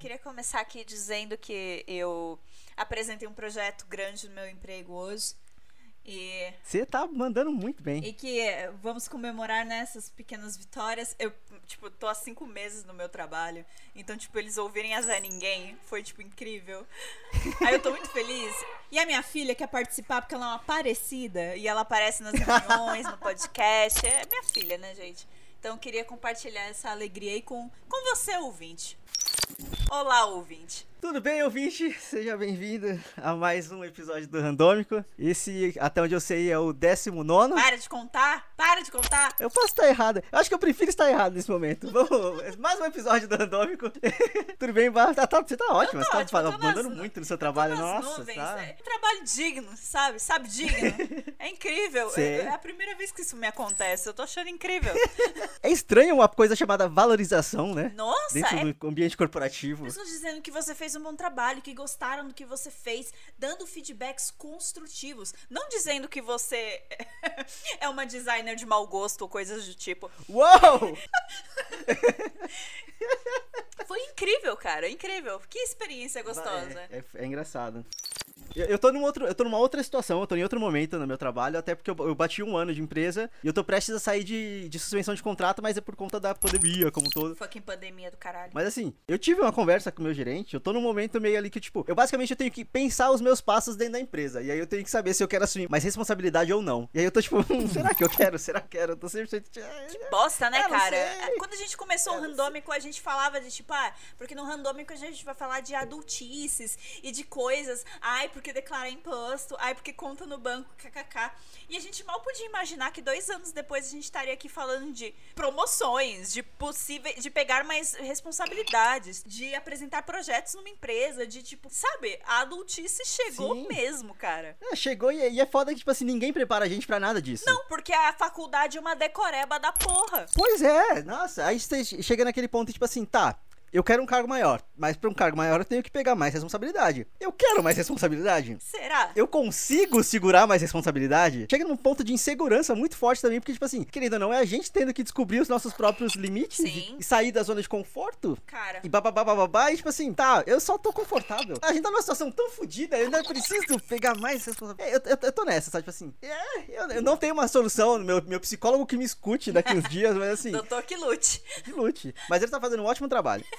queria começar aqui dizendo que eu apresentei um projeto grande no meu emprego hoje. E, Você tá mandando muito bem. e que vamos comemorar nessas pequenas vitórias. Eu, tipo, tô há cinco meses no meu trabalho. Então, tipo, eles ouvirem a Zé Ninguém foi, tipo, incrível. Aí eu tô muito feliz. E a minha filha quer participar porque ela é uma parecida. E ela aparece nas reuniões, no podcast. É minha filha, né, gente? Então eu queria compartilhar essa alegria aí com, com você, ouvinte. Olá, ouvinte. Tudo bem, ouvinte? Seja bem-vindo a mais um episódio do Randômico. Esse, até onde eu sei, é o 19. Para de contar, para de contar. Eu posso estar errado. Eu acho que eu prefiro estar errado nesse momento. Vamos, mais um episódio do Randômico. Tudo bem, Bar? Tá, tá- você tá tô Você tá ótima, tô mandando nas- muito no seu trabalho. Nossa, nuvens, tá. é um trabalho digno, sabe? Sabe, digno. É incrível. Sei. É, é a primeira vez que isso me acontece. Eu tô achando incrível. É estranho uma coisa chamada valorização, né? Nossa, Dentro é do ambiente corporativo. pessoas dizendo que você fez um bom trabalho, que gostaram do que você fez, dando feedbacks construtivos. Não dizendo que você é uma designer de mau gosto ou coisas do tipo. Uou! Foi incrível, cara. Incrível. Que experiência gostosa. É, é- é engraçado. Eu, eu tô num outro, eu tô numa outra situação, eu tô em outro momento no meu trabalho, até porque eu, eu bati um ano de empresa e eu tô prestes a sair de, de suspensão de contrato, mas é por conta da pandemia como todo. Fucking pandemia do caralho. Mas assim, eu tive uma conversa com o meu gerente, eu tô num momento meio ali que, tipo, eu basicamente eu tenho que pensar os meus passos dentro da empresa. E aí eu tenho que saber se eu quero assumir mais responsabilidade ou não. E aí eu tô tipo, hum, será que eu quero? Será que eu quero? Eu tô sempre. Bosta, né, não cara? sei. Quando a gente começou o randômico, a gente falava de tipo, ah, porque no randômico a gente vai falar de adultices e de coisas. Ai, porque declarar imposto. Ai, porque conta no banco, kkk. E a gente mal podia imaginar que dois anos depois a gente estaria aqui falando de promoções, de possíveis, de pegar mais responsabilidades, de apresentar projetos numa empresa, de tipo, sabe? A adultice chegou Sim. mesmo, cara. É, chegou e, e é foda que, tipo assim, ninguém prepara a gente pra nada disso. Não, porque a faculdade é uma decoreba da porra. Pois é, nossa, aí você chega naquele ponto, tipo assim, tá, eu quero um cargo maior, mas pra um cargo maior eu tenho que pegar mais responsabilidade. Eu quero mais responsabilidade. Será? Eu consigo segurar mais responsabilidade? Chega num ponto de insegurança muito forte também, porque, tipo assim, querendo ou não, é a gente tendo que descobrir os nossos próprios limites Sim. e, sair da zona de conforto. Cara. E bababá, bababá, e tipo assim, tá, eu só tô confortável. A gente tá numa situação tão fodida, eu ainda preciso pegar mais responsabilidade. É, Eu, eu, eu tô nessa, sabe? Tipo assim, é, eu, eu não tenho uma solução, meu, meu psicólogo que me escute daqui uns dias, mas assim, Doutor que lute. que lute. Mas ele tá fazendo um ótimo trabalho.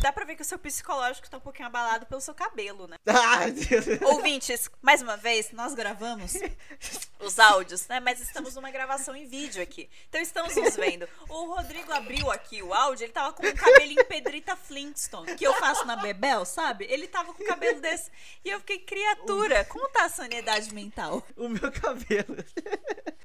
Dá pra ver que o seu psicológico tá um pouquinho abalado pelo seu cabelo, né? Deus. Ouvintes, mais uma vez, nós gravamos os áudios, né? Mas estamos numa gravação em vídeo aqui. Então estamos nos vendo. O Rodrigo abriu aqui o áudio, ele tava com um cabelinho Pedrita Flintstone, que eu faço na Bebel, sabe? Ele tava com um cabelo desse. E eu fiquei, criatura, como tá a sanidade mental? O meu cabelo.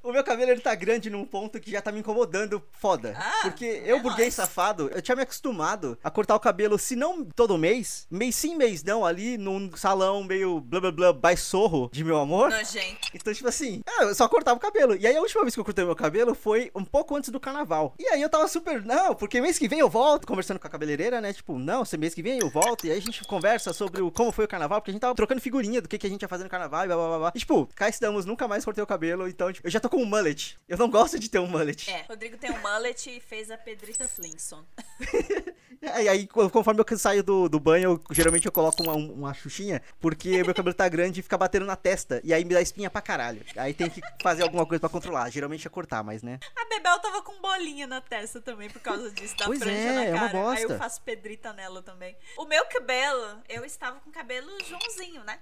O meu cabelo ele tá grande num ponto que já tá me incomodando foda. Ah, porque é eu, burguês nóis. safado, eu tinha me acostumado a cortar o cabelo, se não todo mês, mês sim, mês não, ali num salão meio blá blá blá baixorro de meu amor. Nojento. Então, tipo assim, é, eu só cortava o cabelo. E aí a última vez que eu cortei meu cabelo foi um pouco antes do carnaval. E aí eu tava super, não, porque mês que vem eu volto, conversando com a cabeleireira, né? Tipo, não, se mês que vem eu volto. E aí a gente conversa sobre o, como foi o carnaval, porque a gente tava trocando figurinha do que, que a gente ia fazer no carnaval e blá blá blá. blá. E tipo, cá estamos, nunca mais cortei o cabelo, então tipo, eu já tô com um mullet. Eu não gosto de ter um mullet. É, Rodrigo tem um mullet e fez a Pedrita Flintstone. É, E aí, co- conforme eu saio do, do banho, eu, geralmente eu coloco uma, uma xuxinha, porque meu cabelo tá grande e fica batendo na testa. E aí me dá espinha pra caralho. Aí tem que fazer alguma coisa pra controlar. Geralmente é cortar, mas né. A Bebel tava com bolinha na testa também por causa disso, da Pois franja é, na é uma cara. Aí bosta. eu faço pedrita nela também. O meu cabelo, eu estava com cabelo Joãozinho, né?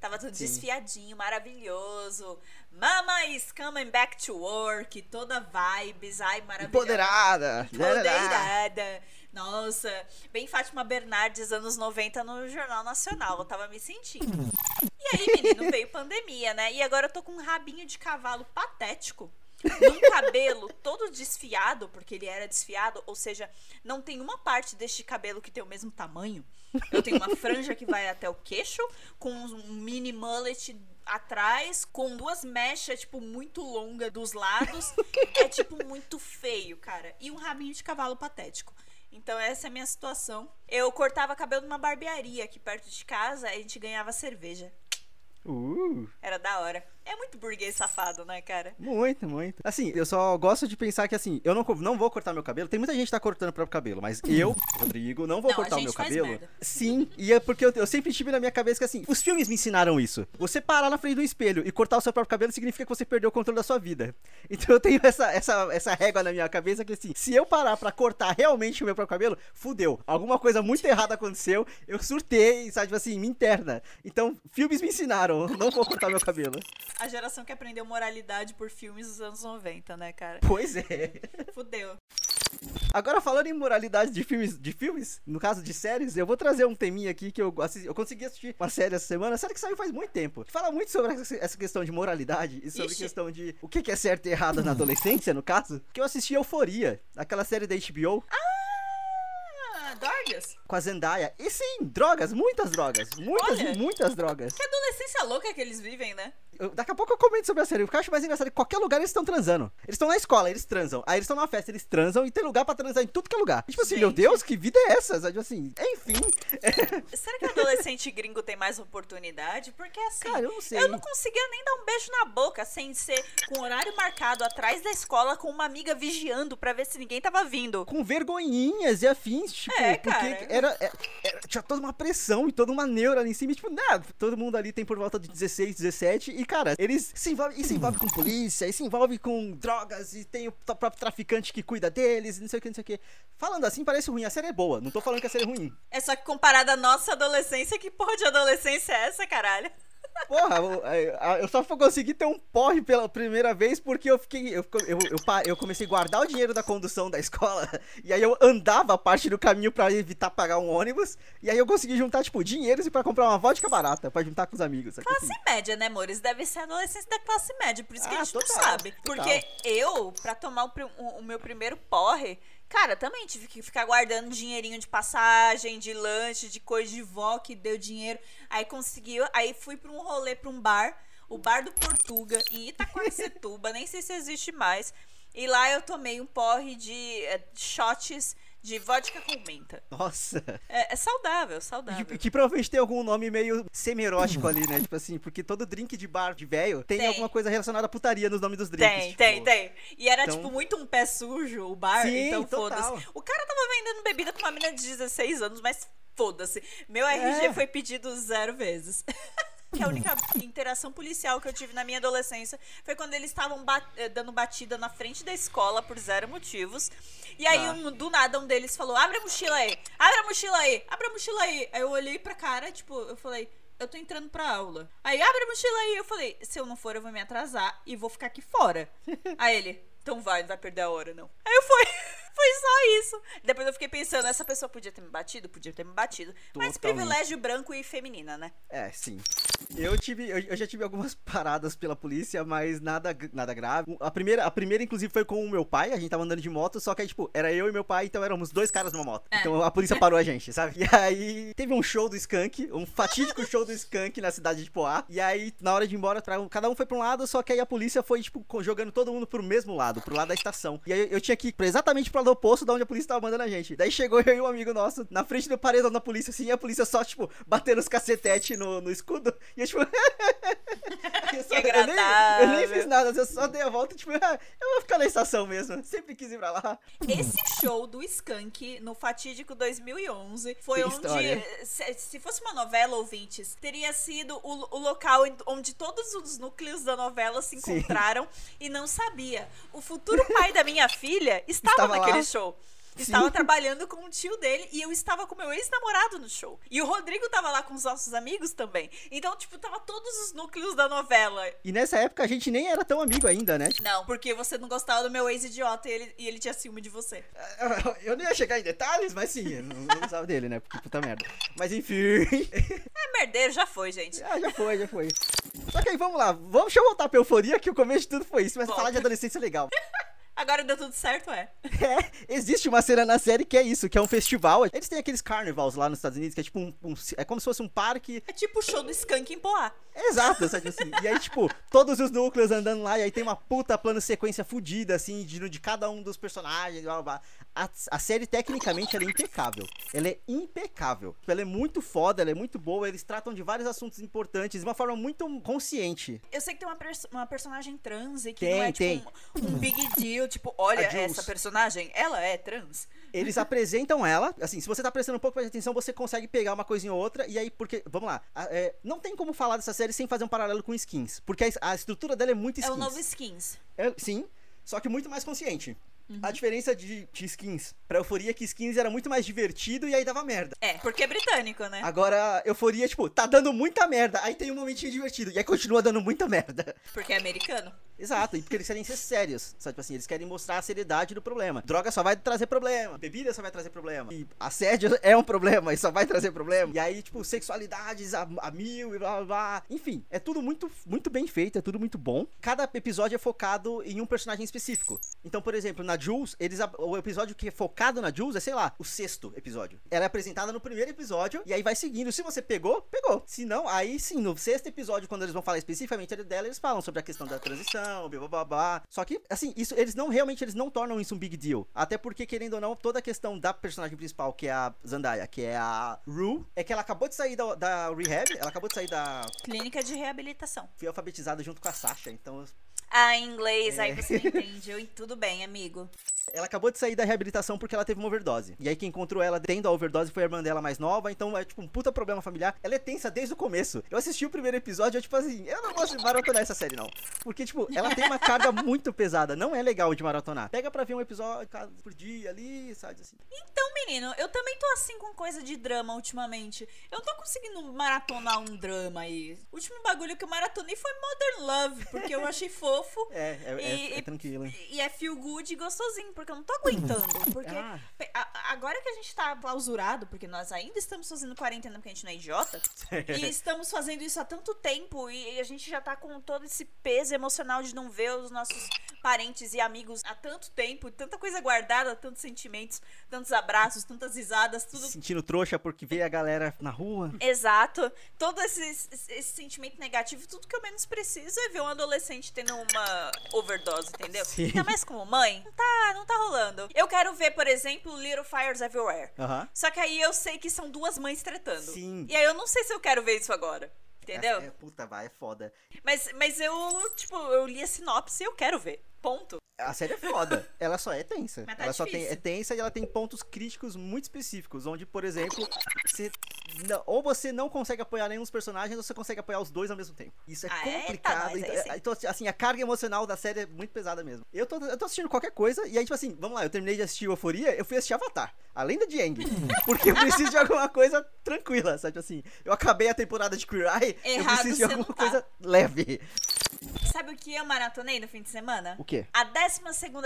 Tava tudo Sim. desfiadinho, maravilhoso. Mama is coming back to work, toda vibes, ai, maravilhoso. Empoderada! Empoderada. Nossa, bem Fátima Bernardes, anos 90 no Jornal Nacional. Eu tava me sentindo. E aí, menino, veio pandemia, né? E agora eu tô com um rabinho de cavalo patético. Num cabelo todo desfiado, porque ele era desfiado, ou seja, não tem uma parte deste cabelo que tem o mesmo tamanho. Eu tenho uma franja que vai até o queixo, com um mini mullet atrás, com duas mechas, tipo, muito longa dos lados. É, tipo, muito feio, cara. E um rabinho de cavalo patético. Então, essa é a minha situação. Eu cortava cabelo numa barbearia aqui perto de casa, a gente ganhava cerveja. Uh, Era da hora. É muito burguês safado, né, cara? Muito, muito. Assim, eu só gosto de pensar que assim, eu não, não vou cortar meu cabelo. Tem muita gente que tá cortando o próprio cabelo, mas eu, Rodrigo, não vou Não, cortar o meu cabelo. merda. Sim, e é porque eu, eu sempre tive na minha cabeça que assim, os filmes me ensinaram isso. Você parar na frente do espelho e cortar o seu próprio cabelo significa que você perdeu o controle da sua vida. Então eu tenho essa, essa, essa régua na minha cabeça que assim, se eu parar pra cortar realmente o meu próprio cabelo, fudeu. Alguma coisa muito errada aconteceu, eu surtei, sabe, tipo assim, me interna. Então, filmes me ensinaram, não vou cortar meu cabelo. A geração que aprendeu moralidade por filmes dos anos 90, né, cara? Pois é. Fudeu. Agora, falando em moralidade de filmes, de filmes, no caso de séries, eu vou trazer um teminha aqui que eu, assisti, eu consegui assistir uma série essa semana, série que saiu faz muito tempo. Fala muito sobre essa, questão de moralidade e sobre Ixi. questão de o que que é certo e errado na adolescência, no caso. Que eu assisti Euforia, aquela série da HBO, Ah, Dorgas? com a Zendaya. E sim, drogas, muitas drogas. Muitas Olha. e muitas drogas. Que adolescência louca que eles vivem, né? Eu- daqui a pouco eu comento sobre a série. O que eu acho mais engraçado é que qualquer lugar eles estão transando. Eles estão na escola, eles transam. Aí eles estão na festa, eles transam. E tem lugar pra transar em tudo que é lugar. E, tipo assim, meu Gente. Deus, que vida é essa? Sabe, assim, enfim. Será que adolescente gringo tem mais oportunidade? Porque assim, Cara, eu não sei. eu não conseguia nem dar um beijo na boca sem ser com horário marcado atrás da escola com uma amiga vigiando pra ver se ninguém tava vindo. com vergonhinhas e afins, tipo, É, porque cara. era, era- era- tinha toda uma pressão e toda uma neura ali em cima, e, tipo, nada, todo mundo ali tem por volta de 16, 17, e cara, eles se envolvem, e se envolve com polícia, e se envolve com drogas, e tem o próprio traficante que cuida deles, e não sei o que, não sei o que. Falando assim, parece ruim, a série é boa, não tô falando que a série é ruim. É só que comparado à nossa adolescência, que porra de adolescência é essa, caralho? Porra, eu, só consegui ter um porre pela primeira vez porque eu fiquei. Eu, eu, eu, eu comecei a guardar o dinheiro da condução da escola. E aí eu andava a parte do caminho pra evitar pagar um ônibus. E aí eu consegui juntar, tipo, dinheiros pra comprar uma vodka barata pra juntar com os amigos. sabe? Classe média, né, amores? Deve ser adolescência da classe média, por isso que Ah, a gente total, não sabe. total. Porque eu, pra tomar o, o- o meu primeiro porre, cara, também tive que ficar guardando dinheirinho de passagem, de lanche, de coisa de vó que deu dinheiro. Aí conseguiu, aí fui pra um rolê, pra um bar, o Bar do Portuga, em Itaquaquecetuba, nem sei se existe mais. E lá eu tomei um porre de eh, shots de vodka com menta. Nossa. É, é saudável, Que, saudável. que provavelmente tem algum nome meio semi-erótico ali, né? Tipo assim, porque todo drink de bar de velho tem, Tem. alguma coisa relacionada à putaria nos nomes dos drinks. Tem, tipo. tem, tem. E era, então- tipo, muito um pé sujo o bar, Sim, então foda-se. O cara tava vendendo bebida com uma menina de 16 anos, mas foda-se. Meu RG É. foi pedido zero vezes. que a única interação policial que eu tive na minha adolescência foi quando eles estavam ba- eh, dando batida na frente da escola por zero motivos. E aí, Tá. um- do nada, um deles falou: abre a mochila aí, abre a mochila aí, abre a mochila aí. Aí eu olhei pra cara, tipo, eu falei. Eu tô entrando pra aula. Aí abre a mochila aí. Eu falei, se eu não for, eu vou me atrasar e vou ficar aqui fora. aí ele, então vai, não vai perder a hora, não. Aí eu fui. Foi só isso. Depois eu fiquei pensando, essa pessoa podia ter me batido? Podia ter me batido. Mas Totalmente. privilégio branco e feminina, né? É, sim. Eu tive, eu, eu já tive algumas paradas pela polícia, mas nada, nada grave. A primeira, a primeira inclusive foi com o meu pai, a gente tava andando de moto, só que aí, tipo, era eu e meu pai, então éramos dois caras numa moto. É. Então a polícia parou a gente, sabe? E aí teve um show do Skank, um fatídico show do Skank na cidade de Poá. E aí, na hora de ir embora, pra- cada um foi pra um lado, só que aí a polícia foi, tipo, jogando todo mundo pro mesmo lado, pro lado da estação. E aí eu tinha que ir pra- exatamente pro lado oposto da onde a polícia tava mandando a gente. Daí chegou eu e um amigo nosso na frente do paredão da polícia, assim, e a polícia só, tipo, batendo os cacetete no, no escudo. E eu, tipo. eu, só- eu nem, eu nem fiz nada, eu só dei a volta, tipo, ah, eu vou ficar na estação mesmo. Sempre quis ir pra lá. Esse show do Skank no fatídico 2011 foi onde, história. se, se fosse uma novela, ouvintes, teria sido o, o local onde todos os núcleos da novela se Sim. encontraram e não sabia. O futuro pai da minha filha estava, Estava naquele lá. show. Sim. Estava trabalhando com o tio dele e eu estava com meu ex-namorado no show. E o Rodrigo tava lá com os nossos amigos também. Então, tipo, tava todos os núcleos da novela. E nessa época a gente nem era tão amigo ainda, né? Não, porque você não gostava do meu ex-idiota e ele, e ele tinha ciúme de você. Eu não ia chegar em detalhes, mas sim, eu não, não gostava dele, né? Porque puta merda. Mas enfim. É merdeiro, já foi, gente. Ah, já foi, já foi. Só que aí, vamos lá. Vamos, deixa eu voltar pra euforia, que o começo de tudo foi isso. Mas falar de adolescência é legal. Agora deu tudo certo, é. É, existe uma cena na série que é isso, que é um festival. Eles têm aqueles carnivals lá nos Estados Unidos, que é tipo um, um- é como se fosse um parque. É tipo o show do Skunk em Poá. Exato, sabe assim? E aí, tipo, todos os núcleos andando lá, e aí tem uma puta plano sequência fudida, assim, de, de cada um dos personagens, blá blá blá. A, a série, tecnicamente, ela é impecável. Ela é impecável. Ela é muito foda, ela é muito boa, eles tratam de vários assuntos importantes de uma forma muito consciente. Eu sei que tem uma, pers- uma personagem trans e que Tem, não é tipo tem. um, um big deal, tipo, olha essa personagem, ela é trans. Eles apresentam ela, assim, se você tá prestando um pouco mais de atenção, você consegue pegar uma coisinha ou outra, e aí, porque, vamos lá, é, não tem como falar dessa série sem fazer um paralelo com skins, porque a, a estrutura dela é muito É skins. o novo Skins. É, sim, só que muito mais consciente. Uhum. A diferença de, de skins pra euforia é que skins era muito mais divertido e aí dava merda. É, porque é britânico, né? Agora, euforia, tipo, tá dando muita merda, aí tem um momentinho divertido, e aí continua dando muita merda. Porque é americano. Exato, e porque eles querem ser sérios, sabe? Tipo assim, eles querem mostrar a seriedade do problema. Droga só vai trazer problema, bebida só vai trazer problema. E assédio é um problema e só vai trazer problema. E aí, tipo, sexualidades a, a mil e blá blá blá. Enfim, é tudo muito, muito bem feito, é tudo muito bom. Cada episódio é focado em um personagem específico. Então, por exemplo, na Jules, eles, o episódio que é focado na Jules é, sei lá, o sexto episódio. Ela é apresentada no primeiro episódio e aí vai seguindo. Se você pegou, pegou. Se não, aí sim, no sexto episódio, quando eles vão falar especificamente dela, eles falam sobre a questão da transição, blá blá blá. Só que, assim, isso eles não realmente eles não tornam isso um big deal. Até porque, querendo ou não, toda a questão da personagem principal, que é a Zendaya, que é a Rue, é que ela acabou de sair da, da rehab, ela acabou de sair da. Clínica de reabilitação. Foi alfabetizada junto com a Sasha, então Ah, em inglês, É. aí você não entende. Eu, tudo bem, amigo. Ela acabou de sair da reabilitação porque ela teve uma overdose. E aí quem encontrou ela tendo a overdose foi a irmã dela mais nova, então é tipo um puta problema familiar. Ela é tensa desde o começo. Eu assisti o primeiro episódio, eu tipo assim, eu não gosto de maratonar essa série não. Porque tipo, ela tem uma carga muito pesada, não é legal de maratonar. Pega pra ver um episódio por dia ali, sabe assim. Então, menino, eu também tô assim com coisa de drama ultimamente. Eu não tô conseguindo maratonar um drama aí. O último bagulho que eu maratonei foi Modern Love, porque eu achei fofo. É, é, é- E- é tranquilo. hein? E é feel good e gostosinho, porque eu não tô aguentando. Porque Ah. a- agora que a gente tá clausurado, porque nós ainda estamos fazendo quarentena porque a gente não é idiota, e estamos fazendo isso há tanto tempo, e a gente já tá com todo esse peso emocional de não ver os nossos parentes e amigos há tanto tempo, tanta coisa guardada, tantos sentimentos, tantos abraços, tantas risadas, tudo Se sentindo trouxa porque vê a galera na rua. Exato. Todo esse, esse, esse sentimento negativo, tudo que eu menos preciso é ver um adolescente tendo uma overdose, entendeu? Sim. Ainda mais como mãe, não tá, não tá rolando. Eu quero ver, por exemplo, Little Fires Everywhere. Aham. Só que aí eu sei que são duas mães tretando. Sim. E aí eu não sei se eu quero ver isso agora. Entendeu? É, é, puta, vai, é foda. Mas, mas eu, tipo, eu li a sinopse e eu quero ver. Ponto. A série é foda. ela só é tensa. Mas tá ela só tem, difícil. é tensa e ela tem pontos críticos muito específicos. Onde, por exemplo, você não- ou você não consegue apoiar nenhum dos personagens, ou você consegue apoiar os dois ao mesmo tempo. Isso é Ah, é? complicado. Tá, nós, aí então, é- então, assim, a carga emocional da série é muito pesada mesmo. Eu tô, eu tô assistindo qualquer coisa, e aí, tipo assim, vamos lá, eu terminei de assistir Euforia, eu fui assistir Avatar. A lenda de. Porque eu preciso de alguma coisa tranquila, sabe? Tipo assim, eu acabei a temporada de Queer Eye, eu Errado preciso de alguma tá. coisa leve. Sabe o que eu maratonei no fim de semana? O quê? A 12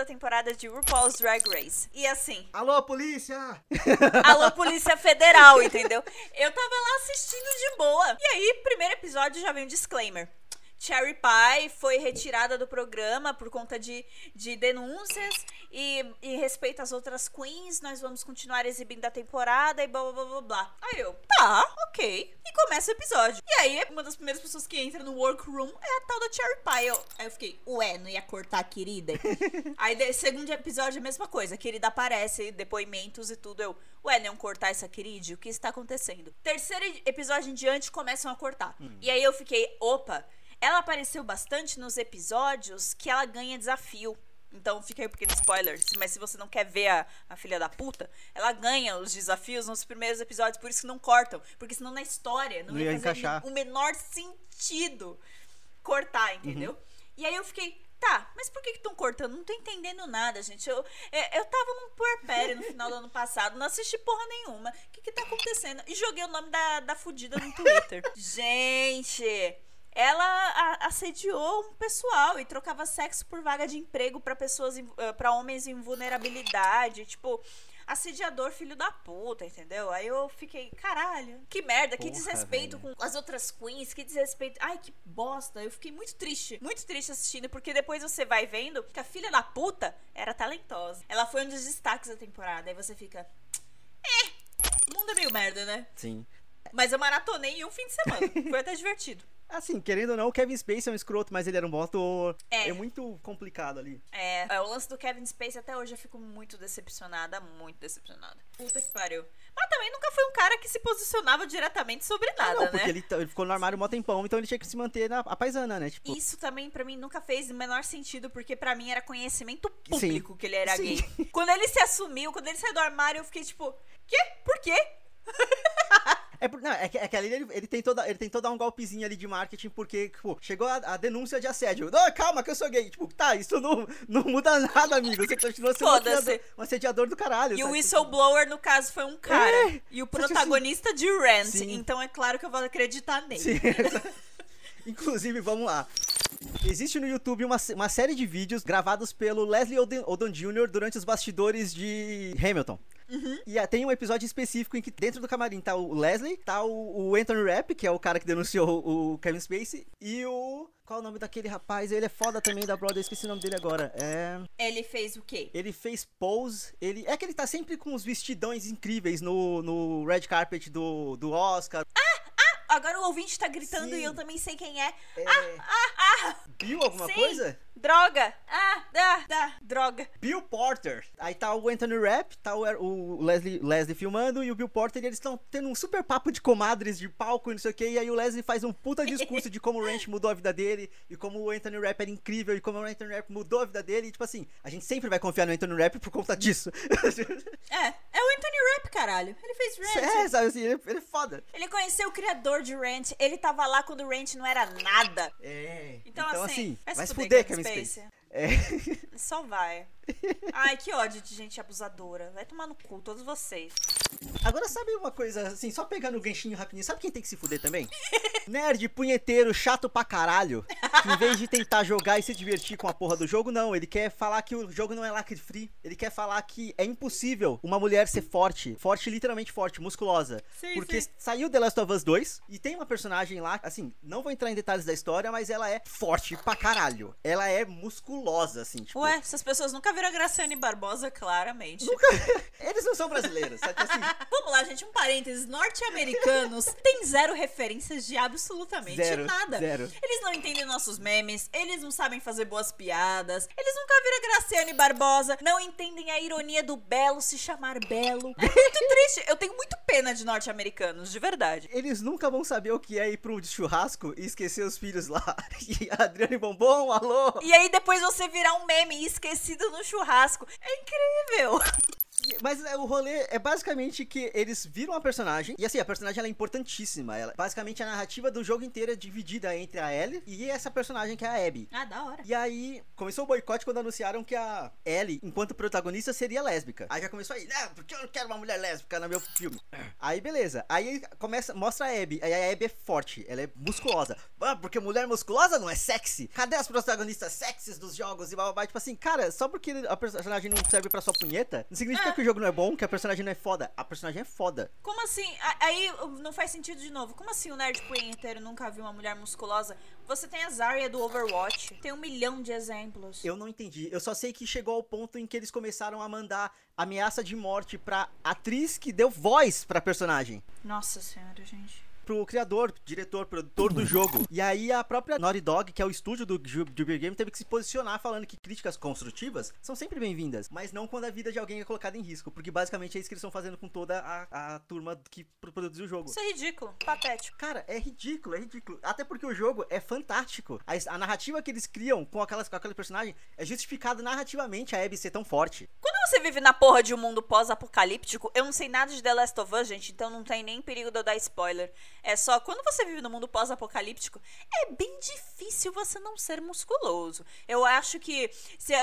temporada de RuPaul's Drag Race. E assim, Alô, polícia! Alô, Polícia Federal, entendeu? Eu tava lá assistindo de boa. E aí, primeiro episódio já vem um disclaimer. Cherry Pie foi retirada do programa por conta de, de denúncias e em respeito às outras queens, nós vamos continuar exibindo a temporada e blá blá blá blá blá. Aí eu, tá, ok. E começa o episódio. E aí, uma das primeiras pessoas que entra no workroom é a tal da Cherry Pie. Eu, aí eu fiquei, ué, não ia cortar a querida? aí, segundo episódio, a mesma coisa. A querida aparece, depoimentos e tudo. Eu, ué, não cortar essa querida? O que está acontecendo? Terceiro episódio em diante, começam a cortar. E aí eu fiquei, opa. Ela apareceu bastante nos episódios que ela ganha desafio. Então fica aí um pequeno spoiler. Mas se você não quer ver a, a filha da puta, ela ganha os desafios nos primeiros episódios, por isso que não cortam. Porque senão na história não, Não ia ia fazer encaixar. o menor sentido cortar, entendeu? E aí eu fiquei, tá, mas por que estão cortando? Não tô entendendo nada, gente. Eu, é, eu tava num puerpério no final do ano passado, não assisti porra nenhuma. O que que tá acontecendo? E joguei o nome da, da fudida no Twitter. gente! Ela assediou um pessoal e trocava sexo por vaga de emprego pra pessoas, para homens em vulnerabilidade. Tipo, assediador filho da puta, entendeu? Aí eu fiquei, caralho, que merda, que Porra, desrespeito velho. com as outras queens, que desrespeito. Ai, que bosta. Eu fiquei muito triste, muito triste assistindo, porque depois você vai vendo que a filha da puta era talentosa. Ela foi um dos destaques da temporada. Aí você fica, é, o mundo é meio merda, né? Sim. Mas eu maratonei em um fim de semana. Foi até divertido. Assim, querendo ou não, o Kevin Spacey é um escroto, mas ele era um bom ator. É. É muito complicado ali. É, é, o lance do Kevin Spacey até hoje eu fico muito decepcionada, muito decepcionada. Puta que pariu. Mas também nunca foi um cara que se posicionava diretamente sobre nada, não, né? porque ele, ele ficou no armário mó tempão, então ele tinha que se manter na a paisana, né? Tipo, Isso também pra mim nunca fez o menor sentido, porque pra mim era conhecimento público que ele era Sim. gay. Quando ele se assumiu, quando ele saiu do armário, eu fiquei tipo, quê? Por quê? É, por- não, é que, é que ali ele, ele tentou dar, ele tentou dar um golpezinho ali de marketing, porque, tipo, chegou a, a denúncia de assédio. Não, calma, que eu sou gay. Tipo, tá, isso não, não muda nada, amigo. Você continua sendo um assediador, um assediador do caralho. E o sabe? whistleblower, no caso, foi um cara. É, E o que assim- protagonista de Rant. Sim. Então é claro que eu vou acreditar nele. Sim, Inclusive, vamos lá. Existe no YouTube uma, uma série de vídeos gravados pelo Leslie Odom, Odom Jr. durante os bastidores de Hamilton. Uhum. E ah, tem um episódio específico em que dentro do camarim tá o Leslie, tá o, o Anthony Rapp, que é o cara que denunciou o Kevin Spacey, e o. Qual é o nome daquele rapaz? Ele é foda também da Broadway, esqueci o nome dele agora. É. Ele fez o quê? Ele fez pose. Ele. É que ele tá sempre com os vestidões incríveis no, no red carpet do, do Oscar. Agora o ouvinte tá gritando Sim. e eu também sei quem é. É, Ah, Bill alguma sim. coisa? Droga! Ah, dá, dá, droga. Bill Porter. Aí tá o Anthony Rapp, tá o, o Leslie, Leslie filmando e o Bill Porter, e eles estão tendo um super papo de comadres de palco e não sei o que. E aí o Leslie faz um puta discurso de como o Ranch mudou a vida dele e como o Anthony Rapp era incrível e como o Anthony Rapp mudou a vida dele. E tipo assim, a gente sempre vai confiar no Anthony Rapp por conta disso. É, é o Anthony Rapp, caralho. Ele fez Rant. é, sabe assim, ele, ele é foda. Ele conheceu o criador de Rant. Ele tava lá quando o Rant não era nada. É. Então, assim, vai vai se fuder, Kevin. Spacey. É. Só vai. Ai, que ódio de gente abusadora. Vai tomar no cu, todos vocês. Agora, sabe uma coisa, assim, só pegando o ganchinho rapidinho, sabe quem tem que se fuder também? Nerd, punheteiro, chato pra caralho, que em vez de tentar jogar e se divertir com a porra do jogo, não, ele quer falar que o jogo não é lacre free, ele quer falar que é impossível uma mulher ser forte, forte literalmente forte, musculosa, Sim, porque sim. saiu The Last of Us 2 e tem uma personagem lá, assim, não vou entrar em detalhes da história, mas ela é forte pra caralho, ela é musculosa, assim, tipo... Ué, essas pessoas nunca viram a Graciane Barbosa, claramente. Eles não são brasileiros, sabe assim... Vamos lá, gente, um parênteses. Norte-americanos têm zero referências de absolutamente Zero, nada. zero. Eles não entendem nossos memes, eles não sabem fazer boas piadas, eles nunca viram Graciane Barbosa, não entendem a ironia do Belo se chamar Belo. É muito triste. Eu tenho muito pena de norte-americanos, de verdade. Eles nunca vão saber o que é ir pro churrasco e esquecer os filhos lá. E Adriane Bombom, alô? E aí depois você virar um meme esquecido no churrasco. É incrível. Mas é, o rolê é basicamente que eles viram a personagem. E assim, a personagem ela é importantíssima. Ela, basicamente a narrativa do jogo inteiro é dividida entre a Ellie e essa personagem que é a Abby. Ah, da hora. E aí, começou o boicote quando anunciaram que a Ellie, enquanto protagonista, seria lésbica. Aí já começou aí, não, porque eu não quero uma mulher lésbica no meu filme. Aí beleza. Aí começa, mostra a Abby. Aí a Abby é forte, ela é musculosa. Ah, porque mulher musculosa não é sexy. Cadê as protagonistas sexys dos jogos e blá blá blá? Tipo assim, cara, só porque a personagem não serve pra sua punheta, não significa É. que o jogo não é bom, que a personagem não é foda. A personagem é foda. Como assim? Aí não faz sentido de novo. Como assim o nerd punheteiro nunca viu uma mulher musculosa? Você tem a Zarya do Overwatch. Tem um milhão de exemplos. Eu não entendi. Eu só sei que chegou ao ponto em que eles começaram a mandar ameaça de morte pra atriz que deu voz pra personagem. Nossa senhora, gente. Pro criador, diretor, produtor do jogo. E aí a própria Naughty Dog, que é o estúdio do, Ju- do Video Game, teve que se posicionar falando que críticas construtivas são sempre bem-vindas, mas não quando a vida de alguém é colocada em risco, porque basicamente é isso que eles estão fazendo com toda a, a turma que pro- produziu o jogo. Isso é ridículo. Patético. Cara, é ridículo, é ridículo. Até porque o jogo é fantástico. A, a narrativa que eles criam com, aquelas, com aquele personagem é justificado narrativamente a Abby ser tão forte. Quando você vive na porra de um mundo pós-apocalíptico, eu não sei nada de The Last of Us, gente, então não tem nem perigo de eu dar spoiler. É só, quando você vive no mundo pós-apocalíptico, é bem difícil você não ser musculoso. Eu acho que se,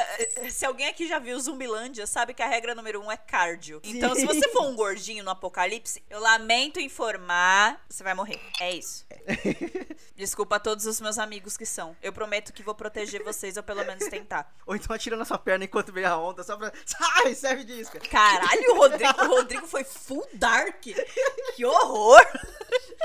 se alguém aqui já viu Zumbilândia, sabe que a regra número um é cardio. Então, se você for um gordinho no apocalipse, eu lamento informar, você vai morrer. É isso. Desculpa a todos os meus amigos que são. Eu prometo que vou proteger vocês, ou pelo menos tentar. Ou então atira na sua perna enquanto vem a onda, só pra. Ai, serve de isca. Caralho, o Rodrigo, o Rodrigo foi full dark. Que horror.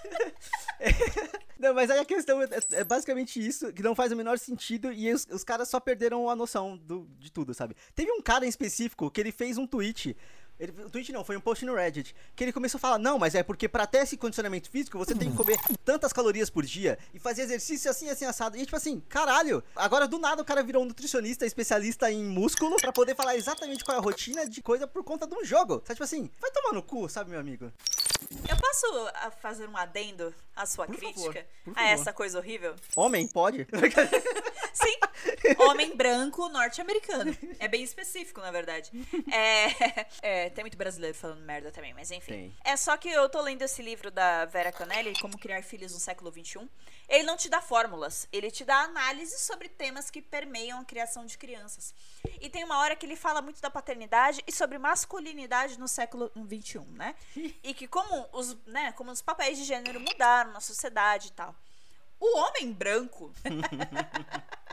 Não, mas aí a questão é, é basicamente isso, que não faz o menor sentido e os, os caras só perderam a noção do, de tudo, sabe? Teve um cara em específico que ele fez um tweet ele, o tweet não, foi um post no Reddit. Que ele começou a falar: Não, mas é porque pra ter esse condicionamento físico, você tem que comer tantas calorias por dia e fazer exercício assim, assim, assado. E tipo assim, caralho, agora do nada o cara virou um nutricionista especialista em músculo pra poder falar exatamente qual é a rotina de coisa por conta de um jogo. Sabe, tipo assim, vai tomar no cu, sabe, meu amigo? Eu posso ah, fazer um adendo à sua Por crítica? favor, a favor. essa coisa horrível? Homem, pode? Sim, homem branco norte-americano. É bem específico, na verdade. É, é, tem muito brasileiro falando merda também, mas enfim. Tem. É só que eu tô lendo esse livro da Vera Canelli, Como Criar Filhos no Século XXI. Ele não te dá fórmulas, ele te dá análises sobre temas que permeiam a criação de crianças. E tem uma hora que ele fala muito da paternidade e sobre masculinidade no século XXI, né? E que como os, né, como os papéis de gênero mudaram na sociedade e tal. O homem branco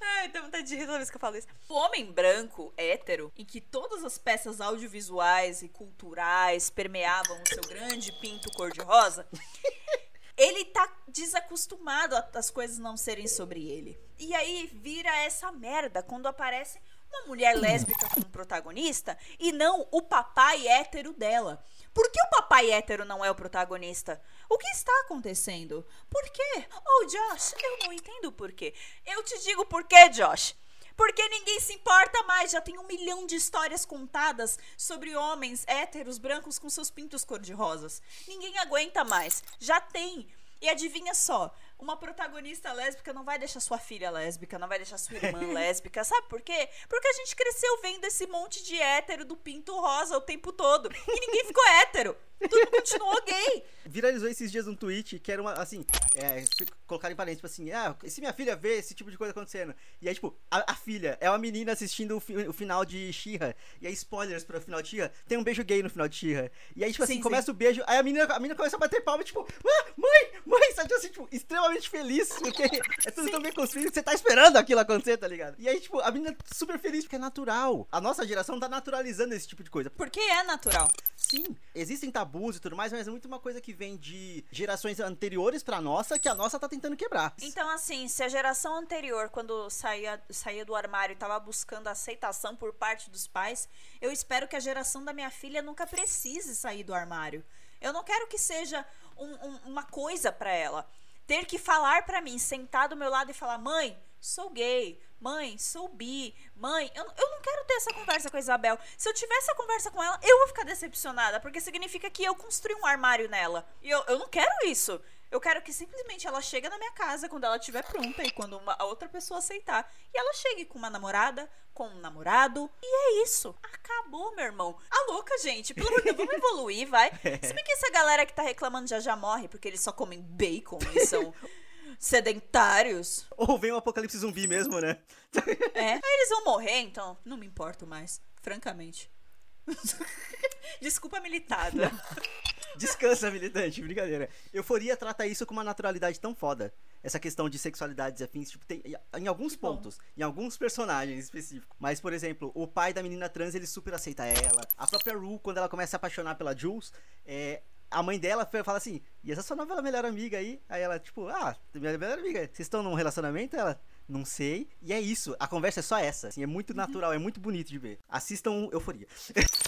Ai, dá vontade de rir toda vez que eu falo isso. O homem branco, hétero, em que todas as peças audiovisuais e culturais permeavam o seu grande pinto cor-de-rosa, ele tá desacostumado as coisas não serem sobre ele. E aí vira essa merda quando aparece uma mulher lésbica como protagonista e não o papai hétero dela. Por que o papai hétero não é o protagonista? O que está acontecendo? Por quê? Oh, Josh, eu não entendo por quê. Eu te digo por quê, Josh. Porque ninguém se importa mais. Já tem um milhão de histórias contadas sobre homens héteros brancos com seus pintos cor-de-rosas. Ninguém aguenta mais. Já tem. E adivinha só, uma protagonista lésbica não vai deixar sua filha lésbica, não vai deixar sua irmã lésbica. Sabe por quê? Porque a gente cresceu vendo esse monte de hétero do pinto rosa o tempo todo. E ninguém ficou hétero. Tudo continuou gay. Viralizou esses dias um tweet que era uma, assim, é, se colocar em parênteses, tipo assim, ah, se minha filha vê esse tipo de coisa acontecendo? E aí, tipo, a, a filha é uma menina assistindo o, fi- o final de She-Ra, e aí, spoilers pro final de She-Ra, tem um beijo gay no final de She-Ra. E aí, tipo assim, Sim, começa o beijo, aí a menina, a menina começa a bater palma, tipo, ah, mãe, mãe, sabe, assim, tipo, extremamente feliz, porque é tudo tão bem construído que você tá esperando aquilo acontecer, tá ligado? E aí, tipo, a menina super feliz, porque é natural. A nossa geração tá naturalizando esse tipo de coisa. Porque é natural. Sim, existem tabus e tudo mais, mas é muito uma coisa que vem de gerações anteriores pra nossa, que a nossa tá tentando quebrar. Então, assim, se a geração anterior, quando saía, saía do armário, estava buscando aceitação por parte dos pais, eu espero que a geração da minha filha nunca precise sair do armário. Eu não quero que seja um- um- uma coisa pra ela. Ter que falar pra mim, sentar do meu lado e falar: mãe, sou gay. Mãe, sou bi. Mãe, eu, eu não quero ter essa conversa com a Isabel. Se eu tiver essa conversa com ela, eu vou ficar decepcionada, porque significa que eu construí um armário nela. E eu, eu não quero isso. Eu quero que simplesmente ela chegue na minha casa quando ela estiver pronta e quando uma, a outra pessoa aceitar. E ela chegue com uma namorada, com um namorado. E é isso. Acabou, meu irmão. A louca, gente. Pelo amor de Deus, vamos evoluir, vai. Se bem que essa galera que tá reclamando já já morre porque eles só comem bacon e são sedentários. Ou vem um apocalipse zumbi mesmo, né? É. Aí eles vão morrer, então não me importo mais, francamente. Desculpa militada. Descansa, militante, brincadeira. Euforia trata isso com uma naturalidade tão foda. Essa questão de sexualidades e afins, tipo, tem em alguns pontos, em alguns personagens específicos. Mas, por exemplo, o pai da menina trans, ele super aceita ela. A própria Rue, quando ela começa a se apaixonar pela Jules, é, a mãe dela fala assim: e essa sua nova melhor amiga aí? Aí ela, tipo, ah, minha melhor amiga, vocês estão num relacionamento? Ela, não sei. E é isso, a conversa é só essa. Assim, é muito natural, é muito bonito de ver. Assistam Euforia.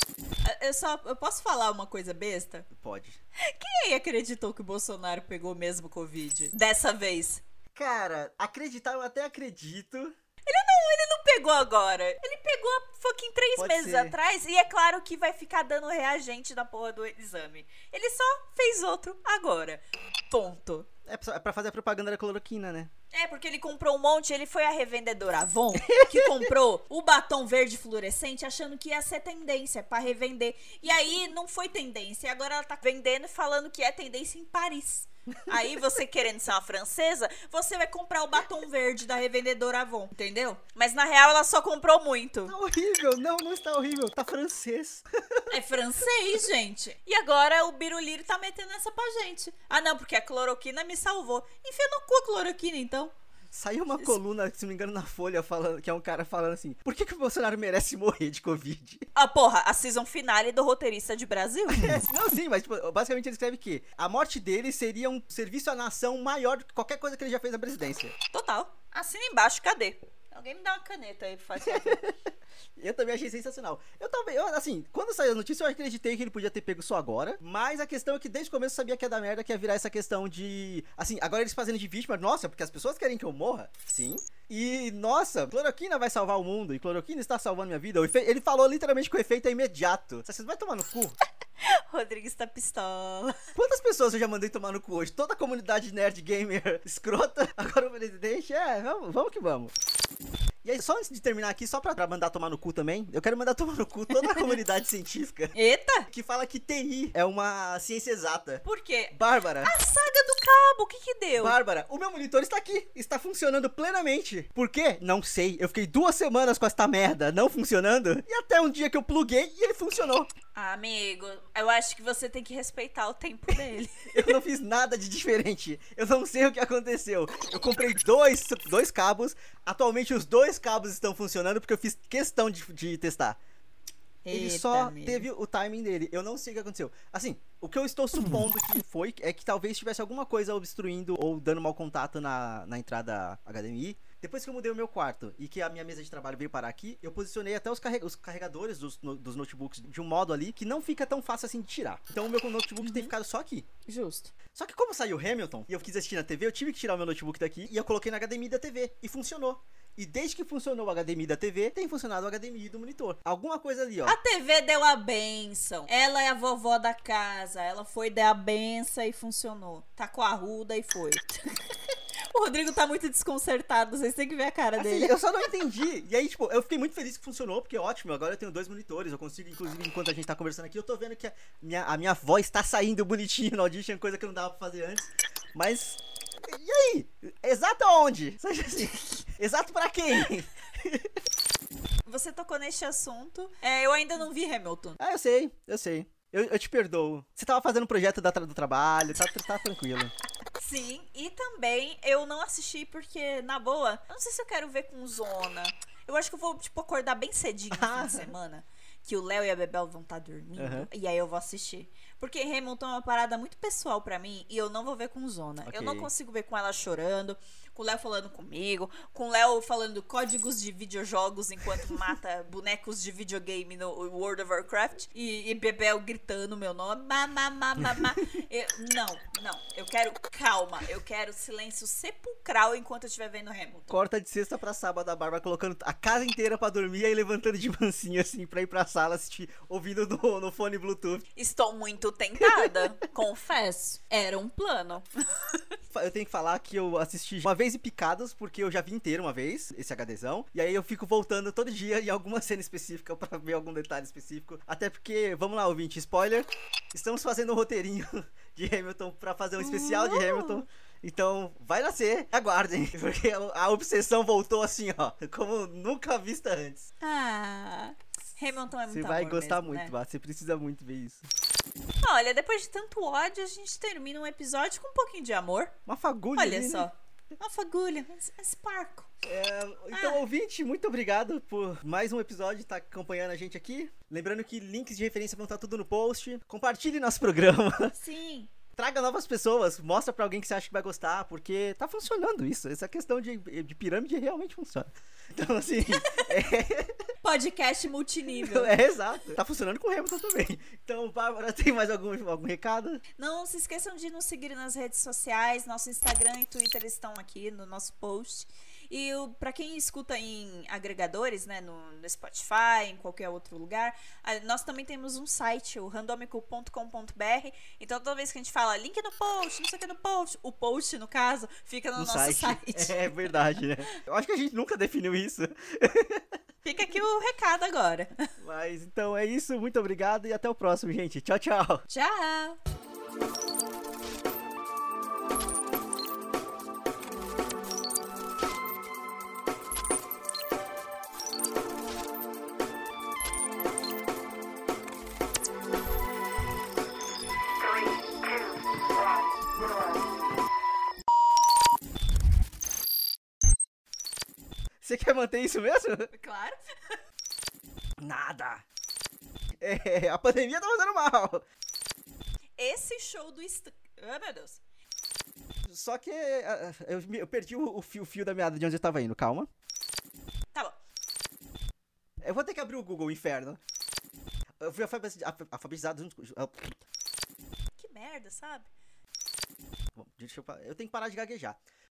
Eu só eu posso falar uma coisa besta? Pode. Quem aí acreditou que o Bolsonaro pegou mesmo Covid? Dessa vez. Cara, acreditar eu até acredito. Ele não, ele não pegou agora. Ele pegou fucking três Pode meses ser. atrás e é claro que vai ficar dando reagente na porra do exame. Ele só fez outro agora. Ponto. É pra é pra fazer a propaganda da cloroquina, né? É, porque ele comprou um monte, ele foi a revendedora Avon, que comprou o batom verde fluorescente achando que ia ser tendência pra revender. E aí não foi tendência, agora ela tá vendendo e falando que é tendência em Paris. Aí você querendo ser uma francesa, você vai comprar o batom verde da revendedora Avon, entendeu? Mas na real ela só comprou muito. Tá horrível, não, não está horrível, tá francês. É francês, gente. E agora o Biruliro tá metendo essa pra gente. Ah, não, porque a cloroquina me salvou. Enfia no cu a cloroquina, então. Saiu uma coluna, se não me engano, na Folha, falando, que é um cara falando assim: por que, que o Bolsonaro merece morrer de Covid? Ah, porra, a season finale do roteirista de Brasil. não, sim, mas tipo, basicamente ele escreve que a morte dele seria um serviço à nação maior do que qualquer coisa que ele já fez na presidência. Total. Assina embaixo, cadê? Alguém me dá uma caneta aí, faz Eu também achei sensacional. Eu também, eu, assim, quando saiu a notícia, eu acreditei que ele podia ter pego só agora. Mas a questão é que desde o começo eu sabia que ia dar merda, que ia virar essa questão de. Assim, agora eles fazendo de vítima, nossa, porque as pessoas querem que eu morra. Sim. E, nossa, cloroquina vai salvar o mundo. E cloroquina está salvando minha vida. Ele falou literalmente que o efeito é imediato. Vocês vai tomar no cu. Rodrigues tá pistola. Quantas pessoas eu já mandei tomar no cu hoje? Toda a comunidade nerd gamer escrota. Agora o presidente, é, vamos, vamos que vamos. E aí, só antes de terminar aqui, só pra, pra mandar tomar no cu também, eu quero mandar tomar no cu toda a comunidade científica. Eita! Que fala que TI é uma ciência exata. Por quê? Bárbara. A saga do cabo, o que que deu? Bárbara, o meu monitor está aqui, está funcionando plenamente. Por quê? Não sei. Eu fiquei duas semanas com esta merda não funcionando e até um dia que eu pluguei e ele funcionou. Ah, amigo, eu acho que você tem que respeitar o tempo dele. eu não fiz nada de diferente. Eu não sei o que aconteceu. Eu comprei dois, dois cabos. Atualmente os dois cabos estão funcionando porque eu fiz questão de, de testar. Eita, ele só amigo. teve o timing dele. Eu não sei o que aconteceu. Assim, o que eu estou supondo que foi é que talvez tivesse alguma coisa obstruindo ou dando mau contato na, na entrada HDMI. Depois que eu mudei o meu quarto e que a minha mesa de trabalho veio parar aqui, eu posicionei até os, carreg os carregadores dos, no, dos, notebooks de um modo ali que não fica tão fácil assim de tirar. Então o meu notebook uhum. tem ficado só aqui. Justo. Só que como saiu Hamilton e eu quis assistir na TV, eu tive que tirar o meu notebook daqui e eu coloquei na HDMI da TV. E funcionou. E desde que funcionou o HDMI da TV, tem funcionado o HDMI do monitor. Alguma coisa ali, ó. A TV deu a benção. Ela é a vovó da casa. Ela foi dar a benção e funcionou. Tá com a ruda e foi. O Rodrigo tá muito desconcertado, vocês têm que ver a cara assim, dele. Eu só não entendi. E aí, tipo, eu fiquei muito feliz que funcionou, porque é ótimo. Agora eu tenho dois monitores. Eu consigo, inclusive, enquanto a gente tá conversando aqui, eu tô vendo que a minha, a minha voz tá saindo bonitinho no Audition, coisa que eu não dava pra fazer antes. Mas. E aí? Exato aonde? Assim, exato para quem? Você tocou neste assunto. É, eu ainda não vi Hamilton. Ah, eu sei, eu sei. Eu, eu te perdoo. Você tava fazendo um projeto da, do trabalho, tá, tá tranquilo. Sim, e também eu não assisti porque, na boa, eu não sei se eu quero ver com zona. Eu acho que eu vou, tipo, acordar bem cedinho no fim de semana. Que o Léo e a Bebel vão estar tá dormindo. Uhum. E aí eu vou assistir. Porque Hamilton é uma parada muito pessoal para mim e eu não vou ver com zona. Okay. Eu não consigo ver com ela chorando com o Léo falando comigo, com o Léo falando códigos de videojogos enquanto mata bonecos de videogame no World of Warcraft e, e Bebel gritando meu nome. Ma, ma, ma, ma, ma. Eu, não, não. Eu quero calma. Eu quero silêncio sepulcral enquanto eu estiver vendo Hamilton. Corta de sexta pra sábado a Bárbara colocando a casa inteira pra dormir e levantando de mansinho assim pra ir pra sala assistir, ouvindo no, no fone Bluetooth. Estou muito tentada, confesso. Era um plano. Eu tenho que falar que eu assisti uma vez e picadas, porque eu já vi inteiro uma vez, esse HDzão. E aí eu fico voltando todo dia em alguma cena específica para ver algum detalhe específico. Até porque, vamos lá, ouvinte, spoiler. Estamos fazendo um roteirinho de Hamilton para fazer um especial de Hamilton. Então, vai nascer, aguardem, porque a obsessão voltou assim, ó, como nunca vista antes. Ah, Hamilton é muito Você vai gostar mesmo, muito, né? Você precisa muito ver isso. Olha, depois de tanto ódio, a gente termina um episódio com um pouquinho de amor. Uma fagulha. Olha ali, só. Né? Uma fagulha, um sparkle. É, então, ah. ouvinte, muito obrigado por mais um episódio estar tá acompanhando a gente aqui. Lembrando que links de referência vão estar tudo no post. Compartilhe nosso programa. Sim. Traga novas pessoas, mostra para alguém que você acha que vai gostar, porque tá funcionando isso. Essa questão de, de pirâmide realmente funciona. Então, assim. é... Podcast multinível. É, exato. Tá funcionando com o Hamilton também. Então, Bárbara, tem mais algum, algum recado? Não se esqueçam de nos seguir nas redes sociais. Nosso Instagram e Twitter estão aqui no nosso post. E para quem escuta em agregadores, né, no, no, Spotify, em qualquer outro lugar, nós também temos um site, o randomico.com.br. Então toda vez que a gente fala link no post, não sei o que no post, o post, no caso, fica no, no nosso site. site. É verdade, né? Eu acho que a gente nunca definiu isso. Fica aqui o recado agora. Mas então é isso, muito obrigado e até o próximo, gente. Tchau, tchau. Tchau. Manter isso mesmo? Claro. Nada. É, a pandemia tá fazendo mal. Esse show do. Est... Ah, meu Deus. Só que ah, eu, me- eu perdi o, o fio, o fio da meada de onde eu tava indo, calma. Tá bom. Eu vou ter que abrir o Google, inferno. Eu fui alfabeti- alfa- alfabetizado junto com. ah, Que merda, sabe? bom, deixa eu, eu tenho que parar de gaguejar.